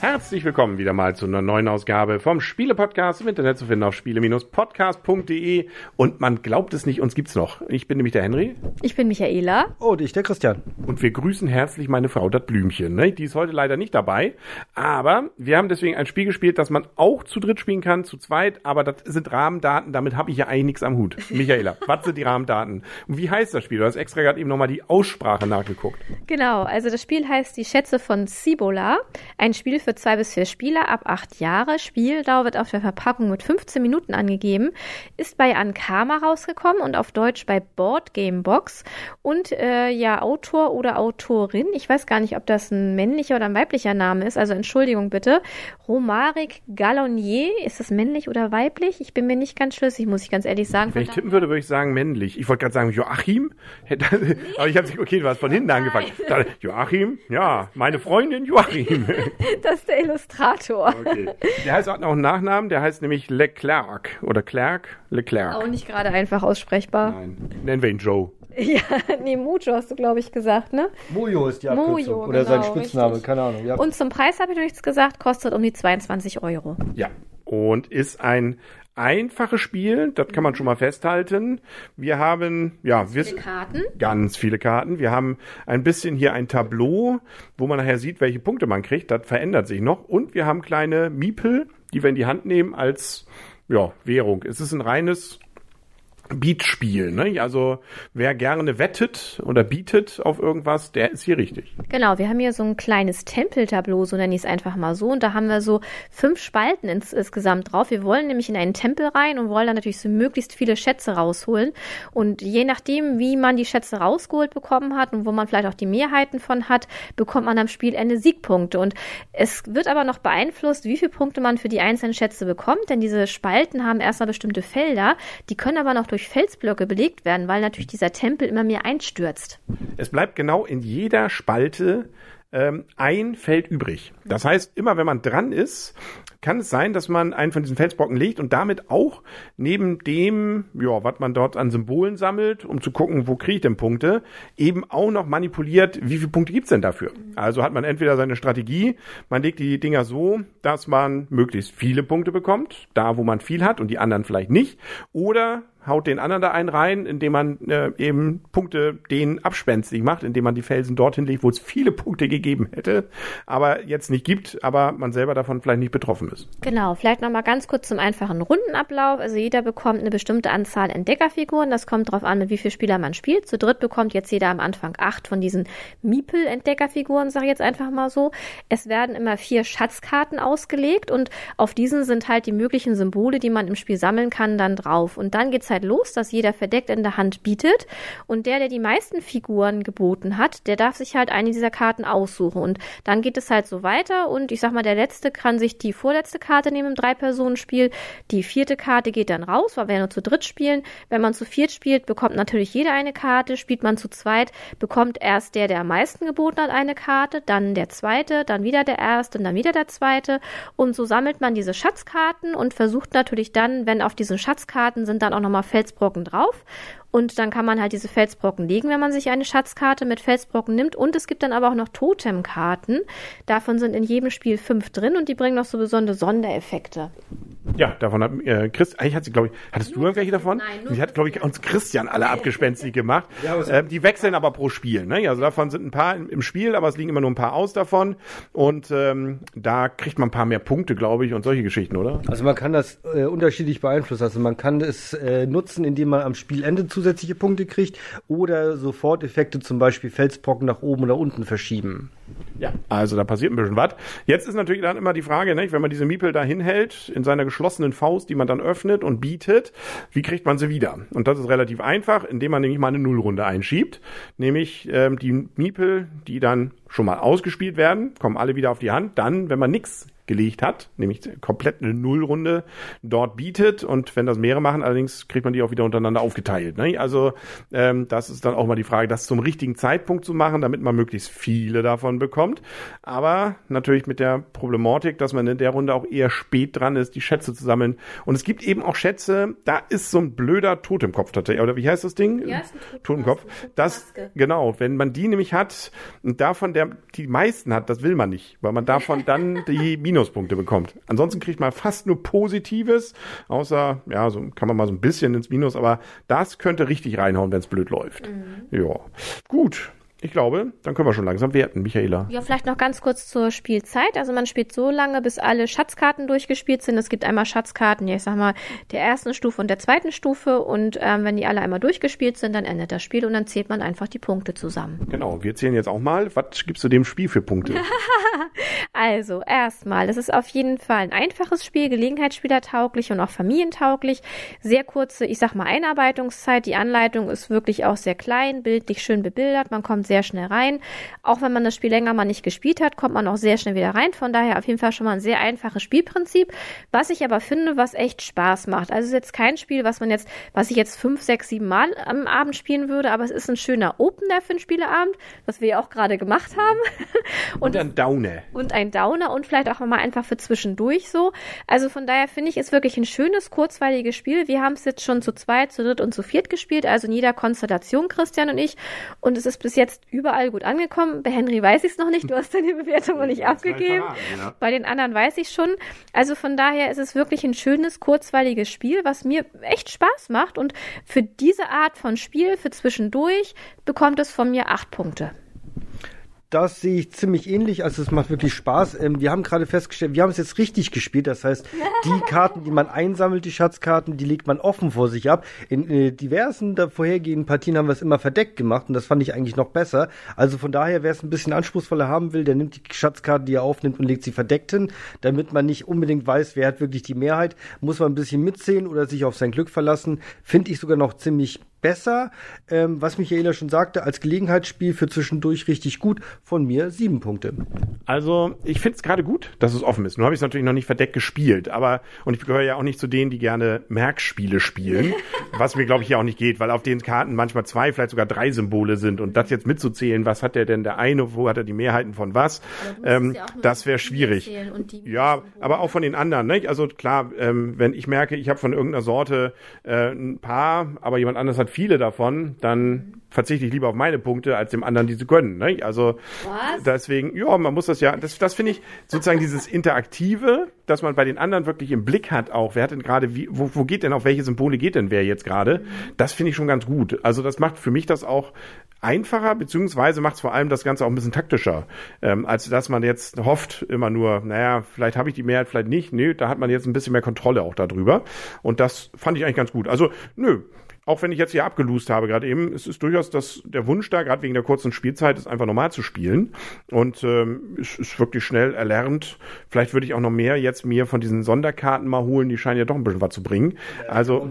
Herzlich willkommen wieder mal zu einer neuen Ausgabe vom Spiele-Podcast im Internet zu finden auf spiele-podcast.de. Und man glaubt es nicht, uns gibt's noch. Ich bin nämlich der Henry. Ich bin Michaela. Und ich, der Christian. Und wir grüßen herzlich meine Frau, das Blümchen. Ne? Die ist heute leider nicht dabei. Aber wir haben deswegen ein Spiel gespielt, das man auch zu dritt spielen kann, zu zweit. Aber das sind Rahmendaten, damit habe ich ja eigentlich nichts am Hut. Michaela, was sind die Rahmendaten? Und wie heißt das Spiel? Du hast extra gerade eben nochmal die Aussprache nachgeguckt. Genau, also das Spiel heißt Die Schätze von Cibola. Ein Spiel für zwei bis vier Spieler ab acht Jahre. Spieldauer wird auf der Verpackung mit 15 Minuten angegeben. Ist bei Ankama rausgekommen und auf Deutsch bei Board Game Box. Und äh, ja, Autor oder Autorin, ich weiß gar nicht, ob das ein männlicher oder ein weiblicher Name ist, also Entschuldigung bitte. Romaric Gallonier, ist das männlich oder weiblich? Ich bin mir nicht ganz schlüssig, muss ich ganz ehrlich sagen. Wenn ich tippen würde, würde ich sagen männlich. Ich wollte gerade sagen Joachim, aber ich habe okay, du hast von hinten angefangen. Joachim, ja, meine Freundin Joachim. Das ist der Illustrator. Okay. Der heißt auch noch einen Nachnamen, der heißt nämlich Leclerc oder Clerc, Leclerc. Auch nicht gerade einfach aussprechbar. Nein, nennen wir ihn Joe. Ja, nee, Mujo hast du, glaube ich, gesagt, ne? Mojo ist die Mojo, Abkürzung. Oder sein genau, Spitzname, richtig. keine Ahnung. Ja. Und zum Preis habe ich noch nichts gesagt, kostet um die 22 Euro. Ja. Und ist ein einfaches Spiel, das kann man schon mal festhalten. Wir haben, ja, wir, Viele Karten. ganz viele Karten. Wir haben ein bisschen hier ein Tableau, wo man nachher sieht, welche Punkte man kriegt. Das verändert sich noch. Und wir haben kleine Miepel, die wir in die Hand nehmen als ja, Währung. Es ist ein reines Beatspiel. Ne? Also wer gerne wettet oder bietet auf irgendwas, der ist hier richtig. Genau, wir haben hier so ein kleines Tempeltableau, so nenne ich es einfach mal so. Und da haben wir so fünf Spalten ins, insgesamt drauf. Wir wollen nämlich in einen Tempel rein und wollen dann natürlich so möglichst viele Schätze rausholen. Und je nachdem, wie man die Schätze rausgeholt bekommen hat und wo man vielleicht auch die Mehrheiten von hat, bekommt man am Spielende Siegpunkte. Und es wird aber noch beeinflusst, wie viele Punkte man für die einzelnen Schätze bekommt, denn diese Spalten haben erstmal bestimmte Felder, die können aber noch durch Felsblöcke belegt werden, weil natürlich dieser Tempel immer mehr einstürzt. Es bleibt genau in jeder Spalte ähm, ein Feld übrig. Das heißt, immer wenn man dran ist, kann es sein, dass man einen von diesen Felsbrocken legt und damit auch neben dem, ja, was man dort an Symbolen sammelt, um zu gucken, wo kriege ich denn Punkte, eben auch noch manipuliert, wie viele Punkte gibt's denn dafür. Also hat man entweder seine Strategie, man legt die Dinger so, dass man möglichst viele Punkte bekommt, da wo man viel hat und die anderen vielleicht nicht, oder haut den anderen da einen rein, indem man äh, eben Punkte den abspenstig macht, indem man die Felsen dorthin legt, wo es viele Punkte gegeben hätte, aber jetzt nicht gibt, aber man selber davon vielleicht nicht betroffen ist. Genau, vielleicht nochmal ganz kurz zum einfachen Rundenablauf. Also jeder bekommt eine bestimmte Anzahl Entdeckerfiguren. Das kommt darauf an, mit wie viel Spieler man spielt. Zu dritt bekommt jetzt jeder am Anfang acht von diesen Miepel-Entdeckerfiguren, sage ich jetzt einfach mal so. Es werden immer vier Schatzkarten ausgelegt und auf diesen sind halt die möglichen Symbole, die man im Spiel sammeln kann, dann drauf. Und dann geht's halt los, dass jeder verdeckt in der Hand bietet. Und der, der die meisten Figuren geboten hat, der darf sich halt eine dieser Karten aussuchen. Und dann geht es halt so weiter. Und ich sag mal, der letzte kann sich die vorletzte Karte nehmen im Drei-Personen-Spiel, die vierte Karte geht dann raus, weil wir ja nur zu dritt spielen. Wenn man zu viert spielt, bekommt natürlich jeder eine Karte, spielt man zu zweit, bekommt erst der, der am meisten geboten hat, eine Karte, dann der zweite, dann wieder der erste und dann wieder der zweite. Und so sammelt man diese Schatzkarten und versucht natürlich dann, wenn auf diesen Schatzkarten sind dann auch nochmal Felsbrocken drauf und dann kann man halt diese Felsbrocken legen, wenn man sich eine Schatzkarte mit Felsbrocken nimmt. Und es gibt dann aber auch noch Totemkarten. Davon sind in jedem Spiel fünf drin und die bringen noch so besondere Sondereffekte. Ja, davon hat äh, Chris, eigentlich hat sie, glaube ich, hattest du irgendwelche davon? Nein, nur sie hat, glaube ich, uns Christian alle abgespenstig gemacht. Ja, aber ähm, die wechseln aber pro Spiel. Ne? Also davon sind ein paar im, im Spiel, aber es liegen immer nur ein paar aus davon. Und ähm, da kriegt man ein paar mehr Punkte, glaube ich, und solche Geschichten, oder? Also man kann das äh, unterschiedlich beeinflussen. Also man kann es äh, nutzen, indem man am Spielende zusätzliche Punkte kriegt oder Soforteffekte, zum Beispiel Felsbrocken nach oben oder unten verschieben. Ja. Also da passiert ein bisschen was. Jetzt ist natürlich dann immer die Frage, nicht, wenn man diese Miepel da hinhält, in seiner geschlossenen Faust, die man dann öffnet und bietet, wie kriegt man sie wieder? Und das ist relativ einfach, indem man nämlich mal eine Nullrunde einschiebt. Nämlich ähm, die Miepel, die dann schon mal ausgespielt werden, kommen alle wieder auf die Hand. Dann, wenn man nichts gelegt hat, nämlich komplett eine Nullrunde dort bietet. Und wenn das mehrere machen, allerdings kriegt man die auch wieder untereinander aufgeteilt. Ne? Also ähm, das ist dann auch mal die Frage, das zum richtigen Zeitpunkt zu machen, damit man möglichst viele davon bekommt. Aber natürlich mit der Problematik, dass man in der Runde auch eher spät dran ist, die Schätze zu sammeln. Und es gibt eben auch Schätze, da ist so ein blöder Totemkopf tatsächlich. Oder wie heißt das Ding? Ja, ist ein Totenkopf. Das, genau, wenn man die nämlich hat und davon der die meisten hat, das will man nicht, weil man davon dann die Minuspunkte bekommt. Ansonsten kriegt man fast nur Positives, außer, ja, so kann man mal so ein bisschen ins Minus, aber das könnte richtig reinhauen, wenn es blöd läuft. Ja, gut. Ich glaube, dann können wir schon langsam werten, Michaela. Ja, vielleicht noch ganz kurz zur Spielzeit. Also man spielt so lange, bis alle Schatzkarten durchgespielt sind. Es gibt einmal Schatzkarten, ja, ich sag mal, der ersten Stufe und der zweiten Stufe. Und ähm, wenn die alle einmal durchgespielt sind, dann endet das Spiel und dann zählt man einfach die Punkte zusammen. Genau, wir zählen jetzt auch mal. Was gibst du dem Spiel für Punkte? Also, erstmal, es ist auf jeden Fall ein einfaches Spiel, gelegenheitsspielertauglich und auch familientauglich. Sehr kurze, ich sag mal, Einarbeitungszeit. Die Anleitung ist wirklich auch sehr klein, bildlich schön bebildert. Man kommt sehr schnell rein. Auch wenn man das Spiel länger mal nicht gespielt hat, kommt man auch sehr schnell wieder rein. Von daher auf jeden Fall schon mal ein sehr einfaches Spielprinzip. Was ich aber finde, was echt Spaß macht. Also es ist jetzt kein Spiel, was man jetzt, was ich jetzt fünf, sechs, sieben Mal am Abend spielen würde, aber es ist ein schöner Opener für einen Spieleabend, was wir ja auch gerade gemacht haben. Und dann Downer. und ein Downer und vielleicht auch mal einfach für zwischendurch so. Also von daher finde ich es wirklich ein schönes, kurzweiliges Spiel. Wir haben es jetzt schon zu zweit, zu dritt und zu viert gespielt, also in jeder Konstellation, Christian und ich. Und es ist bis jetzt überall gut angekommen. Bei Henry weiß ich es noch nicht, du hast deine Bewertung noch nicht abgegeben. ja. Bei den anderen weiß ich schon. Also von daher ist es wirklich ein schönes, kurzweiliges Spiel, was mir echt Spaß macht. Und für diese Art von Spiel, für zwischendurch, bekommt es von mir acht Punkte. Das sehe ich ziemlich ähnlich. Also es macht wirklich Spaß. Ähm, wir haben gerade festgestellt, wir haben es jetzt richtig gespielt. Das heißt, die Karten, die man einsammelt, die Schatzkarten, die legt man offen vor sich ab. In äh, diversen vorhergehenden Partien haben wir es immer verdeckt gemacht und das fand ich eigentlich noch besser. Also von daher, wer es ein bisschen anspruchsvoller haben will, der nimmt die Schatzkarten, die er aufnimmt und legt sie verdeckt hin, damit man nicht unbedingt weiß, wer hat wirklich die Mehrheit. Muss man ein bisschen mitzählen oder sich auf sein Glück verlassen. Finde ich sogar noch ziemlich besser. Ähm, was Michaela schon sagte, als Gelegenheitsspiel für zwischendurch richtig gut. Von mir sieben Punkte. Also, ich finde es gerade gut, dass es offen ist. Nur habe ich es natürlich noch nicht verdeckt gespielt. Aber, und ich gehöre ja auch nicht zu denen, die gerne Merkspiele spielen, was mir, glaube ich, hier auch nicht geht, weil auf den Karten manchmal zwei, vielleicht sogar drei Symbole sind. Und das jetzt mitzuzählen, was hat der denn der eine, wo hat er die Mehrheiten von was, ähm, das wäre schwierig. Ja, aber auch von den anderen. Ne? Also klar, ähm, wenn ich merke, ich habe von irgendeiner Sorte äh, ein paar, aber jemand anderes hat viele davon, dann verzichte ich lieber auf meine Punkte, als dem anderen diese gönnen. Ne? Also Was? deswegen, ja, man muss das ja, das, das finde ich sozusagen dieses Interaktive, dass man bei den anderen wirklich im Blick hat auch, wer hat denn gerade, wo, wo geht denn, auf welche Symbole geht denn wer jetzt gerade, das finde ich schon ganz gut. Also das macht für mich das auch einfacher, beziehungsweise macht es vor allem das Ganze auch ein bisschen taktischer, ähm, als dass man jetzt hofft immer nur, naja, vielleicht habe ich die Mehrheit, vielleicht nicht. Nö, da hat man jetzt ein bisschen mehr Kontrolle auch darüber. Und das fand ich eigentlich ganz gut. Also, nö, auch wenn ich jetzt hier abgelust habe gerade eben, es ist durchaus das, der Wunsch da, gerade wegen der kurzen Spielzeit, ist einfach normal zu spielen. Und ähm, es ist wirklich schnell erlernt. Vielleicht würde ich auch noch mehr jetzt mir von diesen Sonderkarten mal holen, die scheinen ja doch ein bisschen was zu bringen. also,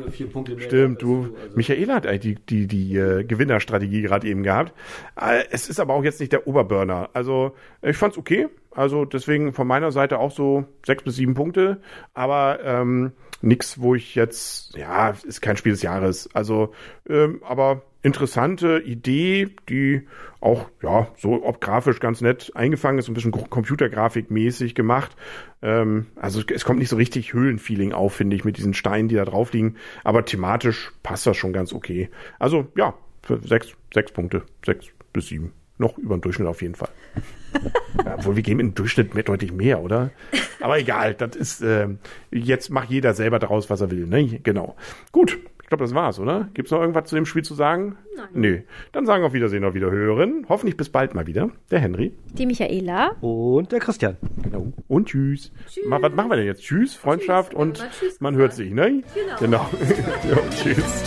stimmt, du, Michaela hat eigentlich die, die, die äh, Gewinnerstrategie gerade eben gehabt. Äh, es ist aber auch jetzt nicht der Oberburner. Also, ich fand's okay. Also deswegen von meiner Seite auch so sechs bis sieben Punkte, aber ähm, nix, wo ich jetzt, ja, ist kein Spiel des Jahres. Also, ähm, aber interessante Idee, die auch, ja, so ob grafisch ganz nett eingefangen ist, ein bisschen Computergrafikmäßig gemacht. Ähm, also es kommt nicht so richtig Höhlenfeeling auf, finde ich, mit diesen Steinen, die da drauf liegen. Aber thematisch passt das schon ganz okay. Also ja, sechs, sechs Punkte, sechs bis sieben. Noch über den Durchschnitt auf jeden Fall. ja, obwohl wir geben im Durchschnitt mehr, deutlich mehr, oder? Aber egal, das ist, äh, jetzt macht jeder selber daraus, was er will, ne? Genau. Gut, ich glaube, das war's, oder? Gibt's noch irgendwas zu dem Spiel zu sagen? Nein. Nö. Dann sagen auf Wiedersehen, auf Wiederhören. Hoffentlich bis bald mal wieder. Der Henry. Die Michaela. Und der Christian. Genau. Und tschüss. Tschüss. Ma, was machen wir denn jetzt? Tschüss, Freundschaft Tschüss. und Mal tschüss man hört sich, ne? Genau. genau. ja, tschüss.